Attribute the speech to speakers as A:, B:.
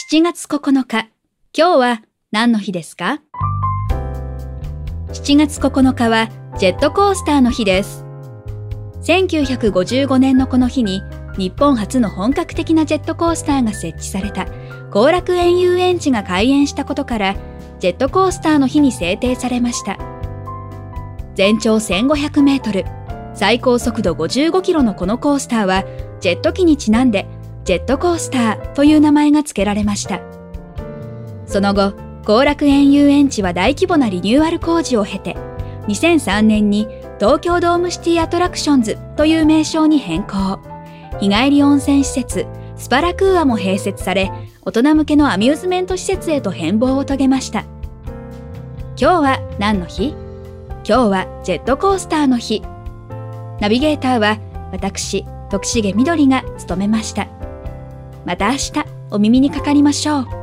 A: 7月9日、今日は何の日ですか ?7 月9日はジェットコースターの日です。1955年のこの日に日本初の本格的なジェットコースターが設置された後楽園遊園地が開園したことからジェットコースターの日に制定されました。全長1500メートル、最高速度55キロのこのコースターはジェット機にちなんでジェットコースターという名前が付けられました。その後、後楽園遊園地は大規模なリニューアル工事を経て、2003年に東京ドームシティアトラクションズという名称に変更。日帰り温泉施設、スパラクーアも併設され、大人向けのアミューズメント施設へと変貌を遂げました。今日は何の日？今日はジェットコースターの日。ナビゲーターは私、徳重みどりが務めました。また明日お耳にかかりましょう。